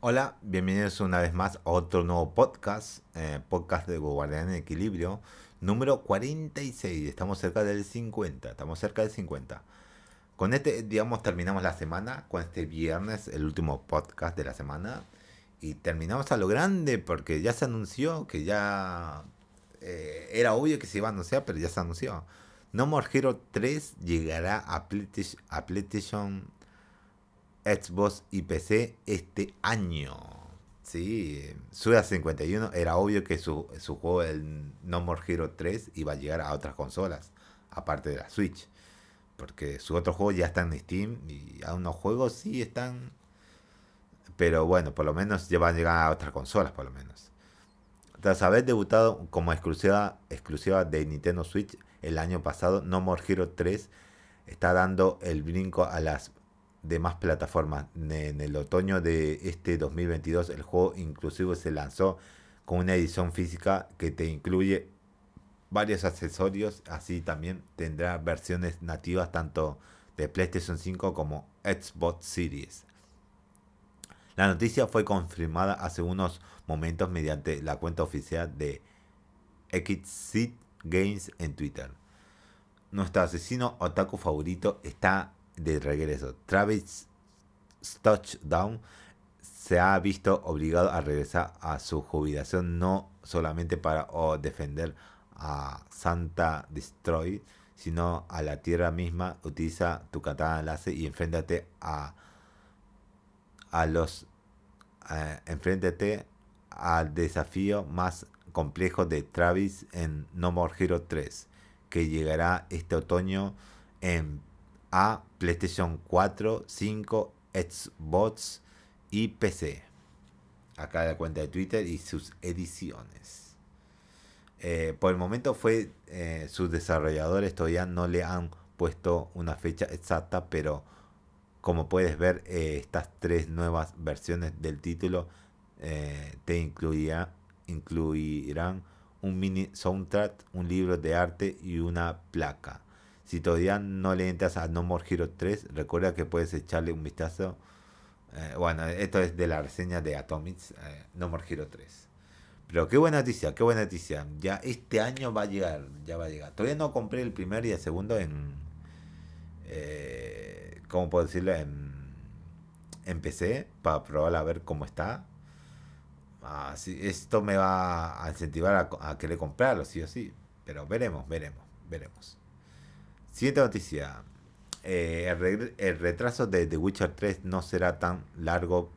Hola, bienvenidos una vez más a otro nuevo podcast, eh, podcast de Guardián en Equilibrio, número 46. Estamos cerca del 50, estamos cerca del 50. Con este, digamos, terminamos la semana, con este viernes, el último podcast de la semana. Y terminamos a lo grande porque ya se anunció que ya eh, era obvio que se iba a anunciar, pero ya se anunció. No More Hero 3 llegará a PlayStation Xbox y PC este año. Sí, Suda 51 era obvio que su, su juego, el No More Hero 3, iba a llegar a otras consolas, aparte de la Switch. Porque sus otros juegos ya están en Steam y a unos juegos sí están. Pero bueno, por lo menos ya van a llegar a otras consolas, por lo menos. Tras haber debutado como exclusiva, exclusiva de Nintendo Switch el año pasado, No More Hero 3 está dando el brinco a las de más plataformas. En el otoño de este 2022 el juego inclusive se lanzó con una edición física que te incluye varios accesorios, así también tendrá versiones nativas tanto de PlayStation 5 como Xbox Series. La noticia fue confirmada hace unos momentos mediante la cuenta oficial de Exit Games en Twitter. Nuestro asesino otaku favorito está de regreso. Travis Touchdown se ha visto obligado a regresar a su jubilación no solamente para defender a Santa Destroy, sino a la tierra misma. Utiliza tu katana láser y enfréntate a a los eh, enfréntate al desafío más complejo de Travis en No More Hero 3 que llegará este otoño en a PlayStation 4, 5, Xbox y PC. Acá la cuenta de Twitter y sus ediciones. Eh, por el momento fue eh, sus desarrolladores todavía no le han puesto una fecha exacta, pero como puedes ver eh, estas tres nuevas versiones del título te incluirá, incluirán un mini soundtrack, un libro de arte y una placa. Si todavía no le entras a No More Hero 3, recuerda que puedes echarle un vistazo. Eh, bueno, esto es de la reseña de Atomics, eh, No More Hero 3. Pero qué buena noticia, qué buena noticia. Ya este año va a llegar, ya va a llegar. Todavía no compré el primer y el segundo en... Eh, ¿Cómo puedo decirlo? En, PC para probar a ver cómo está. Ah, esto me va a incentivar a, a querer comprarlo, sí o sí. Pero veremos, veremos, veremos. Siguiente noticia. Eh, el, retraso de The Witcher 3 no será tan largo,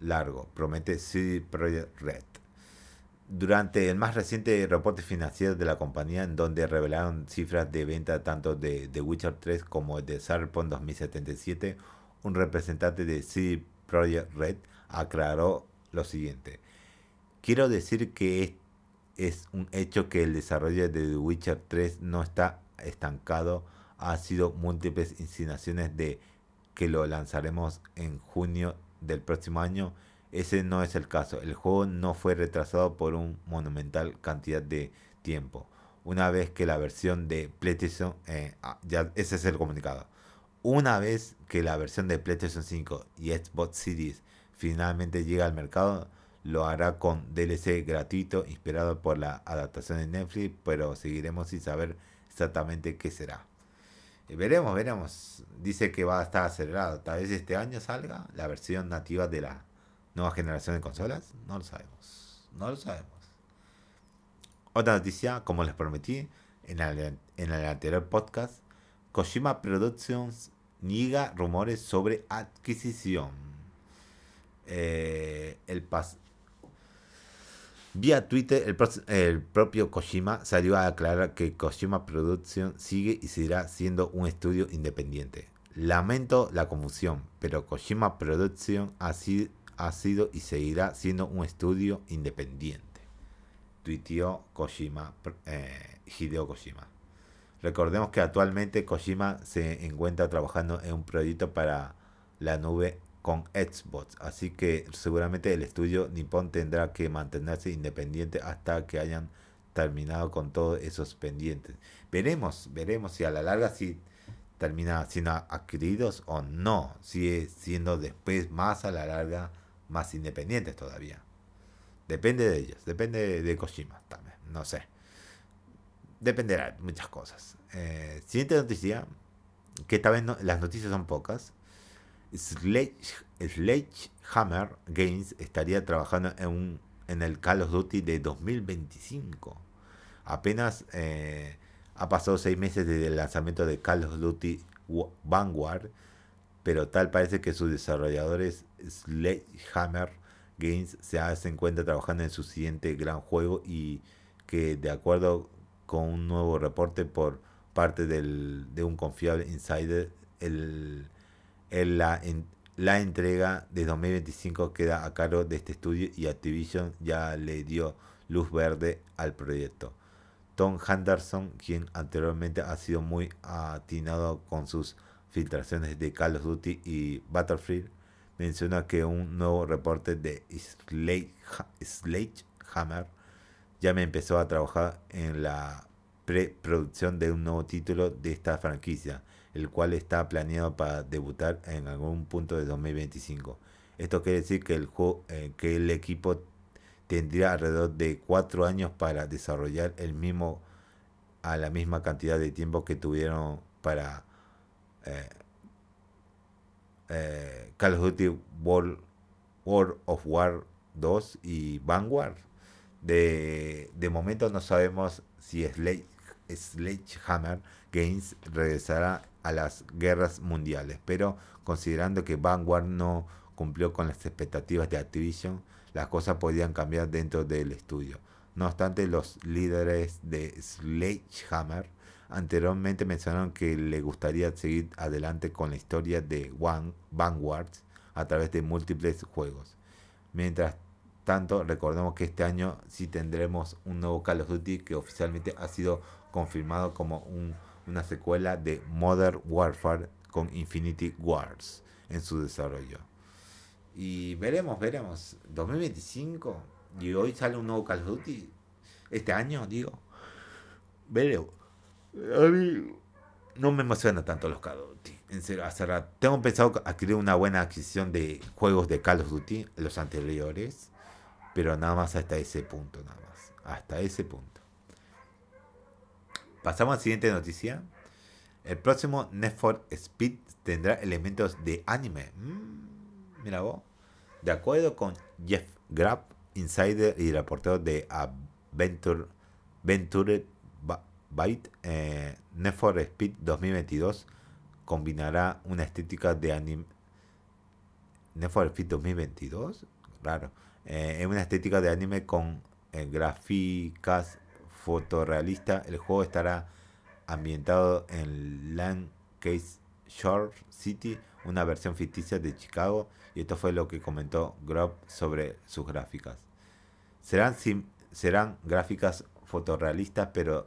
largo, promete CD Projekt Red. Durante el más reciente reporte financiero de la compañía, en donde revelaron cifras de venta tanto de The Witcher 3 como de Cyberpunk 2077, un representante de CD Projekt Red aclaró lo siguiente. Quiero decir que es, un hecho que el desarrollo de The Witcher 3 no está estancado. Ha sido múltiples insinuaciones de que lo lanzaremos en junio del próximo año. Ese no es el caso. El juego no fue retrasado por un monumental cantidad de tiempo. Una vez que la versión de PlayStation, eh, ah, ya ese es el comunicado. Una vez que la versión de PlayStation 5 y Xbox Series finalmente llega al mercado, lo hará con DLC gratuito inspirado por la adaptación de Netflix, pero seguiremos sin saber exactamente qué será. Eh, veremos, veremos. Dice que va a estar acelerado. Tal vez este año salga la versión nativa de la nueva generación de consolas. No lo sabemos. No lo sabemos. Otra noticia, como les prometí en el, en el anterior podcast, Kojima Productions niega rumores sobre adquisición. Eh, el, pas Vía Twitter, el, propio Kojima salió a aclarar que Kojima Production sigue y seguirá siendo un estudio independiente. Lamento la confusión, pero Kojima Production ha, sido y seguirá siendo un estudio independiente. Tuiteó Kojima, eh, Hideo Kojima. Recordemos que actualmente Kojima se encuentra trabajando en un proyecto para la nube con Xbox, así que seguramente el estudio Nippon tendrá que mantenerse independiente hasta que hayan terminado con todos esos pendientes. Veremos, veremos si a la larga si termina siendo adquiridos o no, sigue siendo después más a la larga más independientes todavía. Depende de ellos, depende de, Kojima también, no sé. Dependerá de muchas cosas. Eh, siguiente noticia, que esta vez las noticias son pocas. Sledgehammer Games estaría trabajando en, el Call of Duty de 2025. Apenas eh, ha pasado seis meses desde el lanzamiento de Call of Duty Vanguard, pero tal parece que sus desarrolladores Sledgehammer Games se hacen cuenta trabajando en su siguiente gran juego y que de acuerdo con un nuevo reporte por parte del, de un confiable insider, el, en, la entrega de 2025 queda a cargo de este estudio y Activision ya le dio luz verde al proyecto. Tom Henderson, quien anteriormente ha sido muy atinado con sus filtraciones de Call of Duty y Battlefield, menciona que un nuevo reporte de Sledgehammer ya me empezó a trabajar en la preproducción de un nuevo título de esta franquicia, el cual está planeado para debutar en algún punto de 2025. Esto quiere decir que el, juego, eh, que el equipo tendría alrededor de cuatro años para desarrollar el mismo a la misma cantidad de tiempo que tuvieron para eh, eh, Call of Duty World, World of War 2 y Vanguard. De, de momento no sabemos si Slade Sledgehammer Games regresará a las guerras mundiales, pero considerando que Vanguard no cumplió con las expectativas de Activision, las cosas podían cambiar dentro del estudio. No obstante, los líderes de Sledgehammer anteriormente mencionaron que le gustaría seguir adelante con la historia de Vanguard a través de múltiples juegos. Mientras tanto, recordemos que este año sí tendremos un nuevo Call of Duty que oficialmente ha sido confirmado como una secuela de Modern Warfare con Infinity Wars en su desarrollo. Y veremos, veremos. 2025 y hoy sale un nuevo Call of Duty. Este año, digo. Veremos. A mí no me emociona tanto los Call of Duty. En serio, hace Tengo pensado adquirir una buena adquisición de juegos de Call of Duty, los anteriores. Pero nada más hasta ese punto, nada más. Hasta ese punto. Pasamos a la siguiente noticia. El próximo Need for Speed tendrá elementos de anime. Mm, mira vos. De acuerdo con Jeff Grapp, insider y reportero de Adventure, Venture Byte, eh, Speed 2022 combinará una estética de anime. Need for Speed 2022? Raro. Eh, una estética de anime con eh, gráficas fotorrealista, el juego estará ambientado en Case Shore City, una versión ficticia de Chicago, y esto fue lo que comentó Grob sobre sus gráficas. Serán, serán gráficas fotorrealistas, pero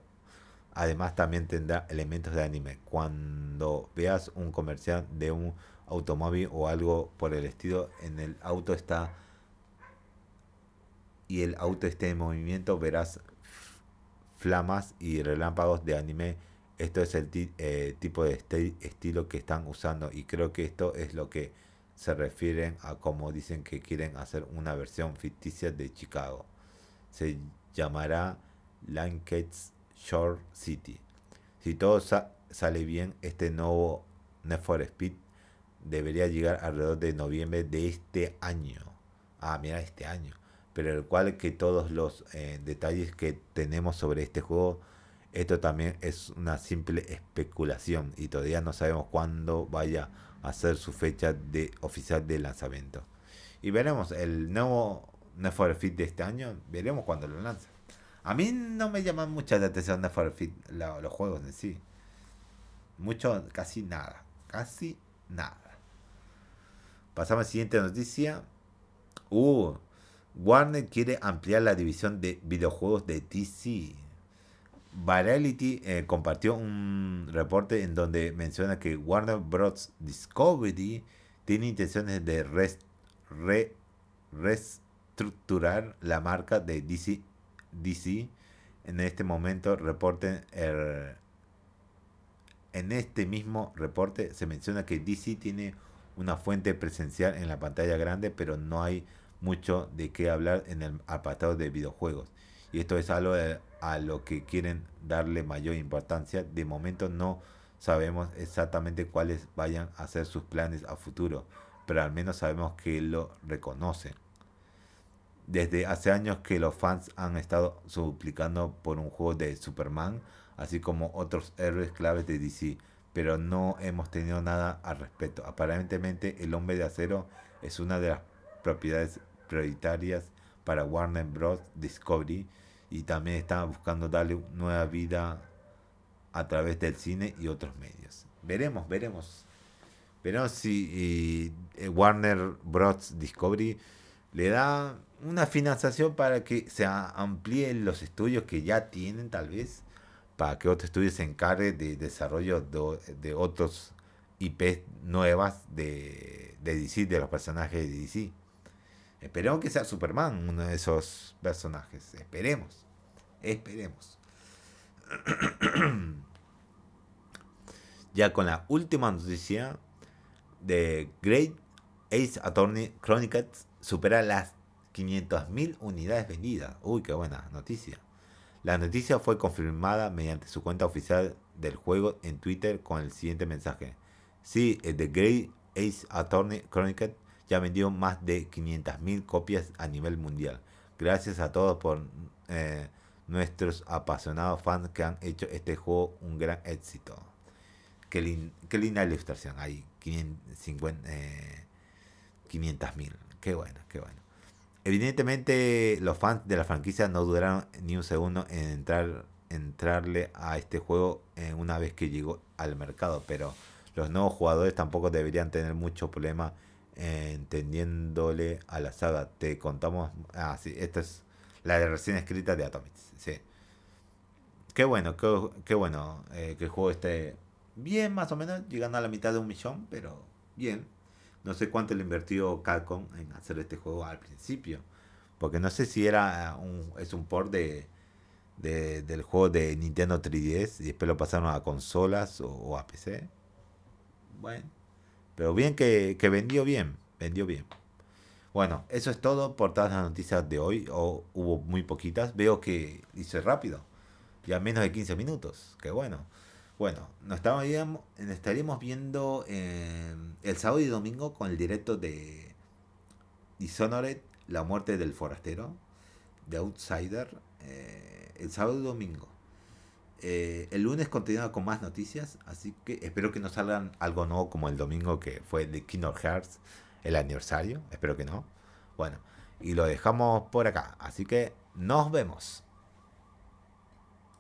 además también tendrá elementos de anime. Cuando veas un comercial de un automóvil o algo por el estilo, en el auto está y el auto esté en movimiento, verás flamas y relámpagos de anime. Esto es el eh, tipo de estilo que están usando y creo que esto es lo que se refieren a como dicen que quieren hacer una versión ficticia de Chicago. Se llamará Lancaster Shore City. Si todo sale bien, este nuevo Need Speed debería llegar alrededor de noviembre de este año. Ah, mira, este año pero el cual que todos los eh, detalles que tenemos sobre este juego, esto también es una simple especulación y todavía no sabemos cuándo vaya a ser su fecha de oficial de lanzamiento. Y veremos el nuevo for Speed de este año, veremos cuándo lo lanza. A mí no me llaman mucha la atención for Speed los juegos en sí. Mucho, casi nada. Casi nada. Pasamos a la siguiente noticia. Uh, Warner quiere ampliar la división de videojuegos de DC. Variety eh, compartió un reporte en donde menciona que Warner Bros. Discovery tiene intenciones de reestructurar la marca de DC, DC. En este momento, reporten en este mismo reporte se menciona que DC tiene una fuente presencial en la pantalla grande, pero no hay mucho de qué hablar en el apartado de videojuegos. Y esto es algo a lo que quieren darle mayor importancia. De momento no sabemos exactamente cuáles vayan a ser sus planes a futuro, pero al menos sabemos que lo reconocen. Desde hace años que los fans han estado suplicando por un juego de Superman, así como otros héroes claves de DC, pero no hemos tenido nada al respecto. Aparentemente el hombre de acero es una de las propiedades prioritarias para Warner Bros. Discovery y también está buscando darle nueva vida a través del cine y otros medios. Veremos, veremos. Veremos si eh, Warner Bros. Discovery le da una financiación para que se amplíen los estudios que ya tienen tal vez, para que otros estudios se encarguen de desarrollo de, otros IP nuevas de, de DC, de los personajes de DC. Esperemos que sea Superman uno de esos personajes. Esperemos. Esperemos. ya con la última noticia de Great Ace Attorney Chronicles supera las 500.000 unidades vendidas. Uy, qué buena noticia. La noticia fue confirmada mediante su cuenta oficial del juego en Twitter con el siguiente mensaje. Sí, The Great Ace Attorney Chronicles ya vendió más de 500.000 copias a nivel mundial. Gracias a todos por eh, nuestros apasionados fans que han hecho este juego un gran éxito. Qué, linda ilustración. Hay 500.000. Eh, qué bueno, qué bueno. Evidentemente los fans de la franquicia no duraron ni un segundo en entrar entrarle a este juego una vez que llegó al mercado, pero los nuevos jugadores tampoco deberían tener mucho problema entendiéndole a la saga. Te contamos. Ah, sí, esta es la de recién escrita de Atomics. Sí. Qué bueno, qué, bueno eh, que el juego esté bien, más o menos, llegando a la mitad de un millón, pero bien. No sé cuánto le invirtió Capcom en hacer este juego al principio. Porque no sé si era un, es un port de, del juego de Nintendo 3DS y después lo pasaron a consolas o a PC. Bueno, pero bien que, vendió bien, vendió bien. Bueno, eso es todo por todas las noticias de hoy. O hubo muy poquitas. Veo que hice rápido. Ya menos de 15 minutos. Qué bueno. Bueno, nos estaríamos viendo el sábado y domingo con el directo de Dishonored, La muerte del forastero, de Outsider, eh, el sábado y domingo. Eh, el lunes continúa con más noticias, así que espero que no salgan algo nuevo como el domingo que fue de Kingdom Hearts, el aniversario. Espero que no. Bueno, y lo dejamos por acá. Así que nos vemos.